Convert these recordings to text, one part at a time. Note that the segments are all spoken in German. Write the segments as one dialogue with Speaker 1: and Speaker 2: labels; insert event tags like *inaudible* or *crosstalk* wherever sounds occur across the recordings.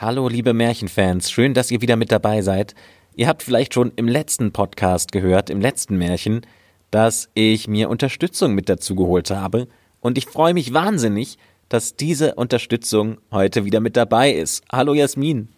Speaker 1: Hallo, liebe Märchenfans, schön, dass ihr wieder mit dabei seid. Ihr habt vielleicht schon im letzten Podcast gehört, im letzten Märchen, dass ich mir Unterstützung mit dazu geholt habe. Und ich freue mich wahnsinnig, dass diese Unterstützung heute wieder mit dabei ist. Hallo Jasmin.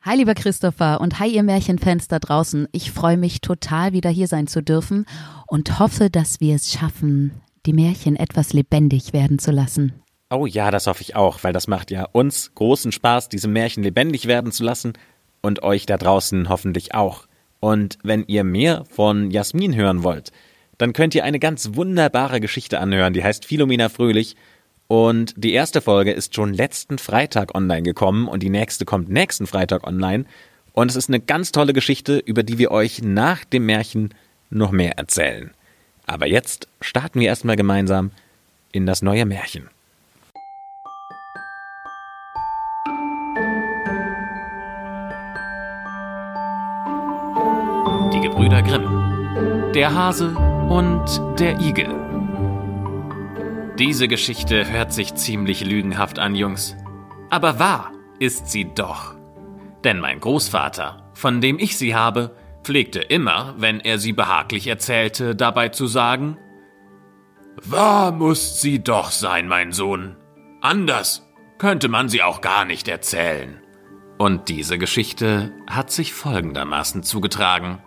Speaker 2: Hi lieber Christopher und hi ihr Märchenfans da draußen. Ich freue mich total wieder hier sein zu dürfen und hoffe, dass wir es schaffen, die Märchen etwas lebendig werden zu lassen.
Speaker 1: Oh ja, das hoffe ich auch, weil das macht ja uns großen Spaß, diese Märchen lebendig werden zu lassen und euch da draußen hoffentlich auch. Und wenn ihr mehr von Jasmin hören wollt, dann könnt ihr eine ganz wunderbare Geschichte anhören, die heißt Philomena Fröhlich. Und die erste Folge ist schon letzten Freitag online gekommen und die nächste kommt nächsten Freitag online. Und es ist eine ganz tolle Geschichte, über die wir euch nach dem Märchen noch mehr erzählen. Aber jetzt starten wir erstmal gemeinsam in das neue Märchen. Die Gebrüder Grimm. Der Hase und der Igel. Diese Geschichte hört sich ziemlich lügenhaft an, Jungs. Aber wahr ist sie doch. Denn mein Großvater, von dem ich sie habe, pflegte immer, wenn er sie behaglich erzählte, dabei zu sagen, Wahr muss sie doch sein, mein Sohn. Anders könnte man sie auch gar nicht erzählen. Und diese Geschichte hat sich folgendermaßen zugetragen.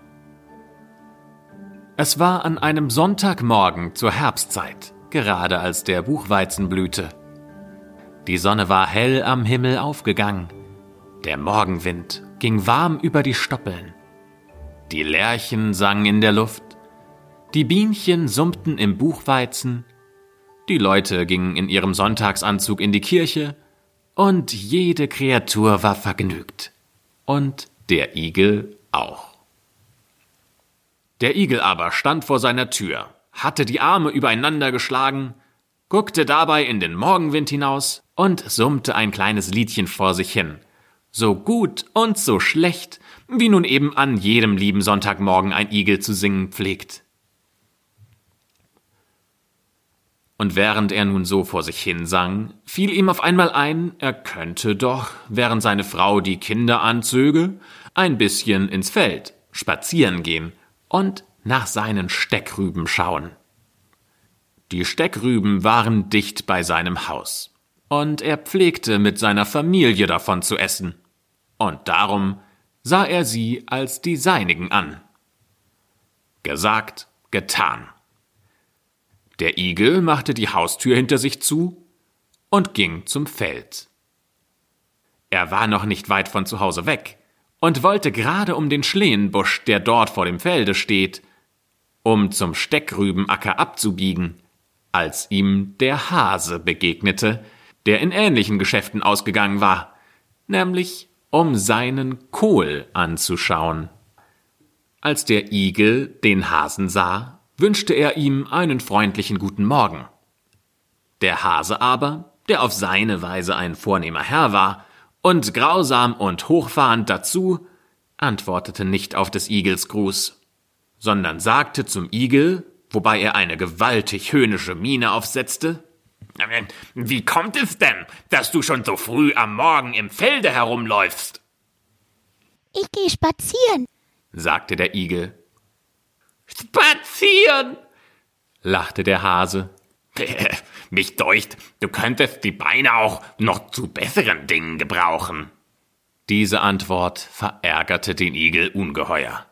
Speaker 1: Es war an einem Sonntagmorgen zur Herbstzeit, gerade als der Buchweizen blühte. Die Sonne war hell am Himmel aufgegangen, der Morgenwind ging warm über die Stoppeln, die Lerchen sangen in der Luft, die Bienchen summten im Buchweizen, die Leute gingen in ihrem Sonntagsanzug in die Kirche, und jede Kreatur war vergnügt, und der Igel auch. Der Igel aber stand vor seiner Tür, hatte die Arme übereinander geschlagen, guckte dabei in den Morgenwind hinaus und summte ein kleines Liedchen vor sich hin, so gut und so schlecht, wie nun eben an jedem lieben Sonntagmorgen ein Igel zu singen pflegt. Und während er nun so vor sich hin sang, fiel ihm auf einmal ein, er könnte doch, während seine Frau die Kinder anzöge, ein bisschen ins Feld spazieren gehen und nach seinen Steckrüben schauen. Die Steckrüben waren dicht bei seinem Haus, und er pflegte mit seiner Familie davon zu essen, und darum sah er sie als die seinigen an. Gesagt, getan. Der Igel machte die Haustür hinter sich zu und ging zum Feld. Er war noch nicht weit von zu Hause weg, und wollte gerade um den Schlehenbusch, der dort vor dem Felde steht, um zum Steckrübenacker abzubiegen, als ihm der Hase begegnete, der in ähnlichen Geschäften ausgegangen war, nämlich um seinen Kohl anzuschauen. Als der Igel den Hasen sah, wünschte er ihm einen freundlichen guten Morgen. Der Hase aber, der auf seine Weise ein vornehmer Herr war, und grausam und hochfahrend dazu, antwortete nicht auf des Igels Gruß, sondern sagte zum Igel, wobei er eine gewaltig höhnische Miene aufsetzte, Wie kommt es denn, dass du schon so früh am Morgen im Felde herumläufst?
Speaker 3: Ich gehe spazieren,
Speaker 1: sagte der Igel. Spazieren, lachte der Hase. *laughs*
Speaker 4: Mich deucht, du könntest die Beine auch noch zu besseren Dingen gebrauchen.
Speaker 1: Diese Antwort verärgerte den Igel ungeheuer.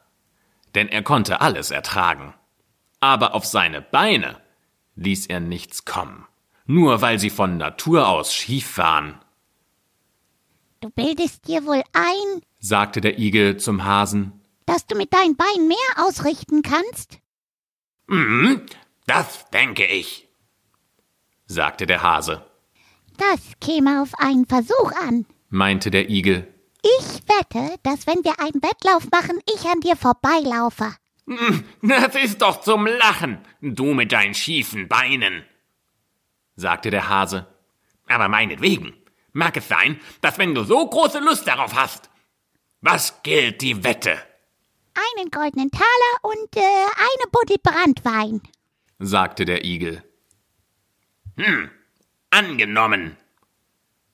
Speaker 1: Denn er konnte alles ertragen. Aber auf seine Beine ließ er nichts kommen, nur weil sie von Natur aus schief waren.
Speaker 3: Du bildest dir wohl ein,
Speaker 1: sagte der Igel zum Hasen,
Speaker 3: dass du mit deinen Beinen mehr ausrichten kannst?
Speaker 4: Mhm, das denke ich,
Speaker 1: sagte der Hase.
Speaker 3: Das käme auf einen Versuch an,
Speaker 1: meinte der Igel.
Speaker 3: Ich wette, dass wenn wir einen Wettlauf machen, ich an dir vorbeilaufe.
Speaker 4: Hm, das ist doch zum Lachen, du mit deinen schiefen Beinen, sagte der Hase. Aber meinetwegen, mag es sein, dass wenn du so große Lust darauf hast. Was gilt die Wette?
Speaker 3: Einen goldenen Taler und äh, eine Buddel Brandwein,
Speaker 1: sagte der Igel.
Speaker 4: Hm, angenommen,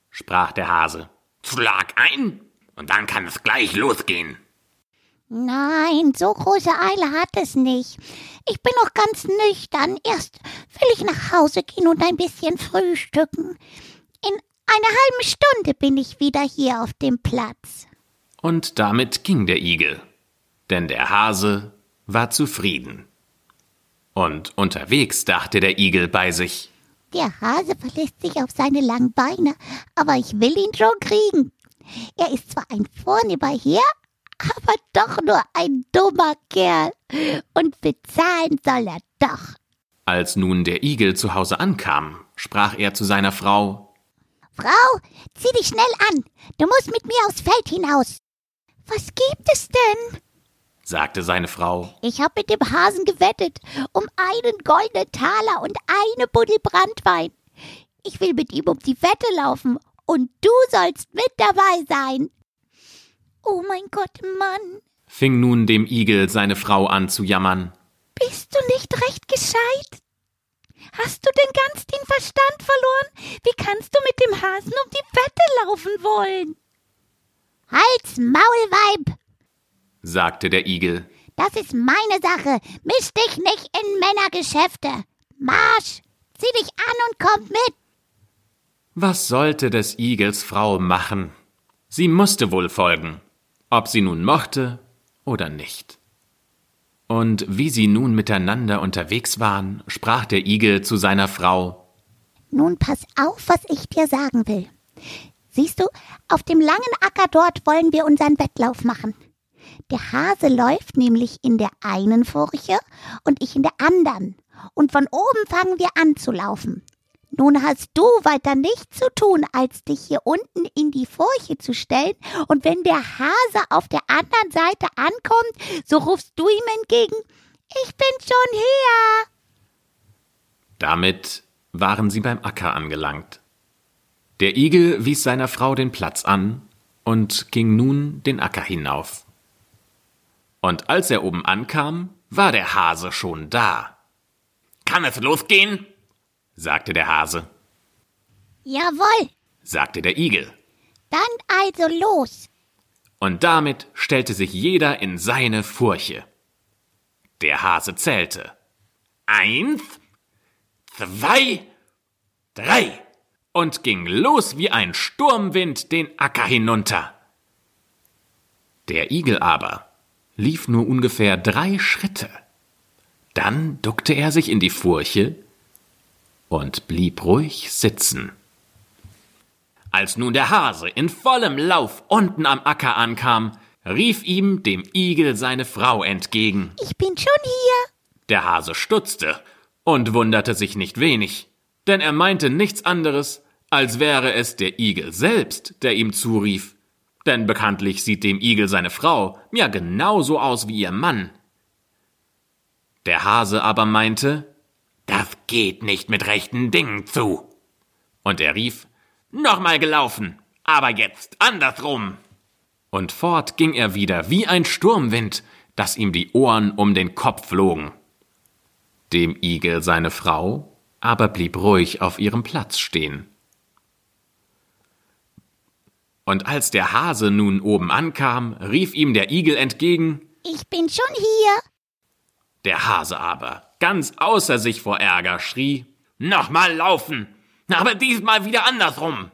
Speaker 4: sprach der Hase. Schlag ein, und dann kann es gleich losgehen.
Speaker 3: Nein, so große Eile hat es nicht. Ich bin noch ganz nüchtern. Erst will ich nach Hause gehen und ein bisschen frühstücken. In einer halben Stunde bin ich wieder hier auf dem Platz.
Speaker 1: Und damit ging der Igel, denn der Hase war zufrieden. Und unterwegs dachte der Igel bei sich,
Speaker 3: Der Hase verlässt sich auf seine langen Beine, aber ich will ihn schon kriegen. Er ist zwar ein vornehmer Herr, aber doch nur ein dummer Kerl. Und bezahlen soll er doch.
Speaker 1: Als nun der Igel zu Hause ankam, sprach er zu seiner Frau,
Speaker 3: Frau, zieh dich schnell an. Du musst mit mir aufs Feld hinaus. Was gibt es denn?
Speaker 1: Sagte seine Frau,
Speaker 3: Ich habe mit dem Hasen gewettet um einen goldenen Taler und eine Buddel Brandwein. Ich will mit ihm um die Wette laufen und du sollst mit dabei sein. Oh mein Gott, Mann,
Speaker 1: fing nun dem Igel seine Frau an zu jammern.
Speaker 3: bist du nicht recht gescheit? Hast du denn ganz den Verstand verloren? Wie kannst du mit dem Hasen um die Wette laufen wollen? Halt's Maul, Weib!
Speaker 1: Sagte der Igel.
Speaker 3: Das ist meine Sache. Misch dich nicht in Männergeschäfte. Marsch! Zieh dich an und komm mit.
Speaker 1: Was sollte des Igels Frau machen? Sie musste wohl folgen, ob sie nun mochte oder nicht. Und wie sie nun miteinander unterwegs waren, sprach der Igel zu seiner Frau,
Speaker 3: Nun pass auf, was ich dir sagen will. Siehst du, auf dem langen Acker dort wollen wir unseren Wettlauf machen. Der Hase läuft nämlich in der einen Furche und ich in der anderen. Und von oben fangen wir an zu laufen. Nun hast du weiter nichts zu tun, als dich hier unten in die Furche zu stellen, und wenn der Hase auf der anderen Seite ankommt, so rufst du ihm entgegen, ich bin schon hier.
Speaker 1: Damit waren sie beim Acker angelangt. Der Igel wies seiner Frau den Platz an und ging nun den Acker hinauf. Und als er oben ankam, war der Hase schon da,
Speaker 4: Kann es losgehen?
Speaker 1: sagte der Hase,
Speaker 3: Jawohl,
Speaker 1: sagte der Igel.
Speaker 3: dann also los.
Speaker 1: Und damit stellte sich jeder in seine Furche. Der Hase zählte.
Speaker 4: Eins, zwei, drei.
Speaker 1: und ging los wie ein Sturmwind den Acker hinunter. Der Igel aber lief nur ungefähr drei Schritte. Dann duckte er sich in die Furche und blieb ruhig sitzen. Als nun der Hase in vollem Lauf unten am Acker ankam, rief ihm dem Igel seine Frau entgegen.
Speaker 3: Ich bin schon hier.
Speaker 1: Der Hase stutzte und wunderte sich nicht wenig, denn er meinte nichts anderes, als wäre es der Igel selbst, der ihm zurief, denn bekanntlich sieht dem Igel seine Frau ja genauso aus wie ihr Mann. Der Hase aber meinte,
Speaker 4: Das geht nicht mit rechten Dingen zu.
Speaker 1: und er rief,
Speaker 4: Nochmal gelaufen, aber jetzt andersrum.
Speaker 1: und fort ging er wieder wie ein Sturmwind, dass ihm die Ohren um den Kopf flogen. Dem Igel seine Frau aber blieb ruhig auf ihrem Platz stehen. Und als der Hase nun oben ankam, rief ihm der Igel entgegen,
Speaker 3: Ich bin schon hier.
Speaker 1: der Hase aber, ganz außer sich vor Ärger, schrie,
Speaker 4: Nochmal laufen, aber diesmal wieder andersrum.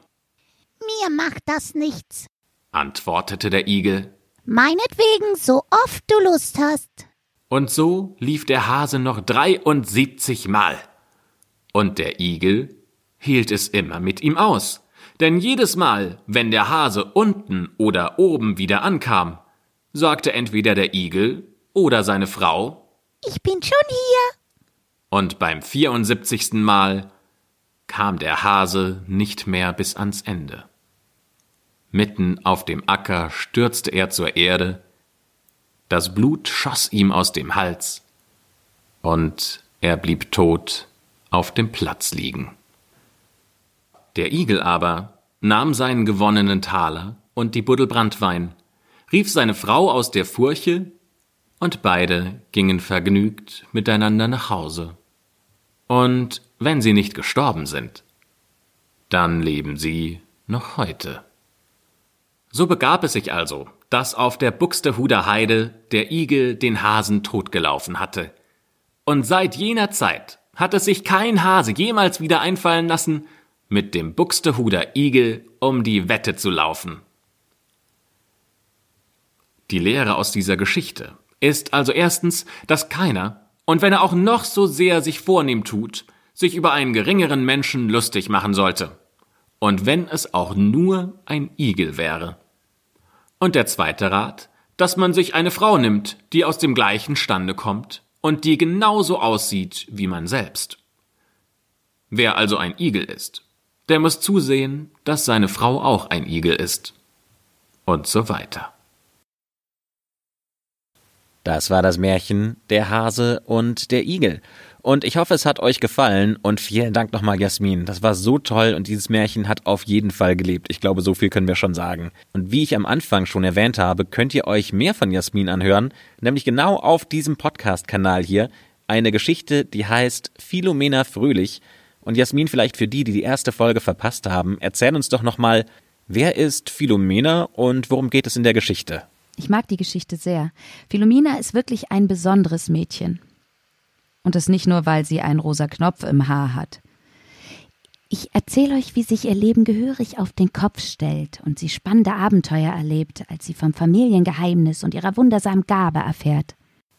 Speaker 3: Mir macht das nichts.
Speaker 1: antwortete der Igel,
Speaker 3: Meinetwegen, so oft du Lust hast.
Speaker 1: Und so lief der Hase noch dreiundsiebzig Mal. Und der Igel hielt es immer mit ihm aus. Denn jedes Mal, wenn der Hase unten oder oben wieder ankam, sagte entweder der Igel oder seine Frau,
Speaker 3: Ich bin schon hier.
Speaker 1: und beim vierundsiebzigsten Mal kam der Hase nicht mehr bis ans Ende. Mitten auf dem Acker stürzte er zur Erde, das Blut schoss ihm aus dem Hals, und er blieb tot auf dem Platz liegen. Der Igel aber nahm seinen gewonnenen Taler und die Buddel Branntwein, rief seine Frau aus der Furche, und beide gingen vergnügt miteinander nach Hause. Und wenn sie nicht gestorben sind, dann leben sie noch heute. So begab es sich also, dass auf der Buxtehuder Heide der Igel den Hasen totgelaufen hatte. Und seit jener Zeit hat es sich kein Hase jemals wieder einfallen lassen, mit dem Buxtehuder Igel um die Wette zu laufen. Die Lehre aus dieser Geschichte ist also erstens, dass keiner, und wenn er auch noch so sehr sich vornehm tut, sich über einen geringeren Menschen lustig machen sollte. Und wenn es auch nur ein Igel wäre. Und der zweite Rat, dass man sich eine Frau nimmt, die aus dem gleichen Stande kommt und die genauso aussieht wie man selbst. Wer also ein Igel ist, der muss zusehen, dass seine Frau auch ein Igel ist. Und so weiter.
Speaker 5: Das war das Märchen Der Hase und der Igel. Und ich hoffe, es hat euch gefallen und vielen Dank nochmal, Jasmin. Das war so toll und dieses Märchen hat auf jeden Fall gelebt. Ich glaube, so viel können wir schon sagen. Und wie ich am Anfang schon erwähnt habe, könnt ihr euch mehr von Jasmin anhören, nämlich genau auf diesem Podcast-Kanal hier. Eine Geschichte, die heißt Philomena Fröhlich. Und Jasmin, vielleicht für die, die die erste Folge verpasst haben, erzähl uns doch nochmal, wer ist Philomena und worum geht es in der Geschichte?
Speaker 2: Ich mag die Geschichte sehr. Philomena ist wirklich ein besonderes Mädchen. Und das nicht nur, weil sie einen rosa Knopf im Haar hat. Ich erzähle euch, wie sich ihr Leben gehörig auf den Kopf stellt und sie spannende Abenteuer erlebt, als sie vom Familiengeheimnis und ihrer wundersamen Gabe erfährt.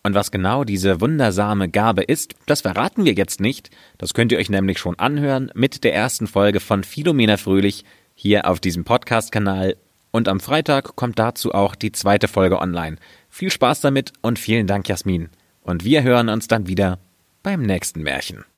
Speaker 5: Und was genau diese wundersame Gabe ist, das verraten wir jetzt nicht. Das könnt ihr euch nämlich schon anhören mit der ersten Folge von Philomena Fröhlich hier auf diesem Podcast-Kanal. Und am Freitag kommt dazu auch die zweite Folge online. Viel Spaß damit und vielen Dank, Jasmin. Und wir hören uns dann wieder beim nächsten Märchen.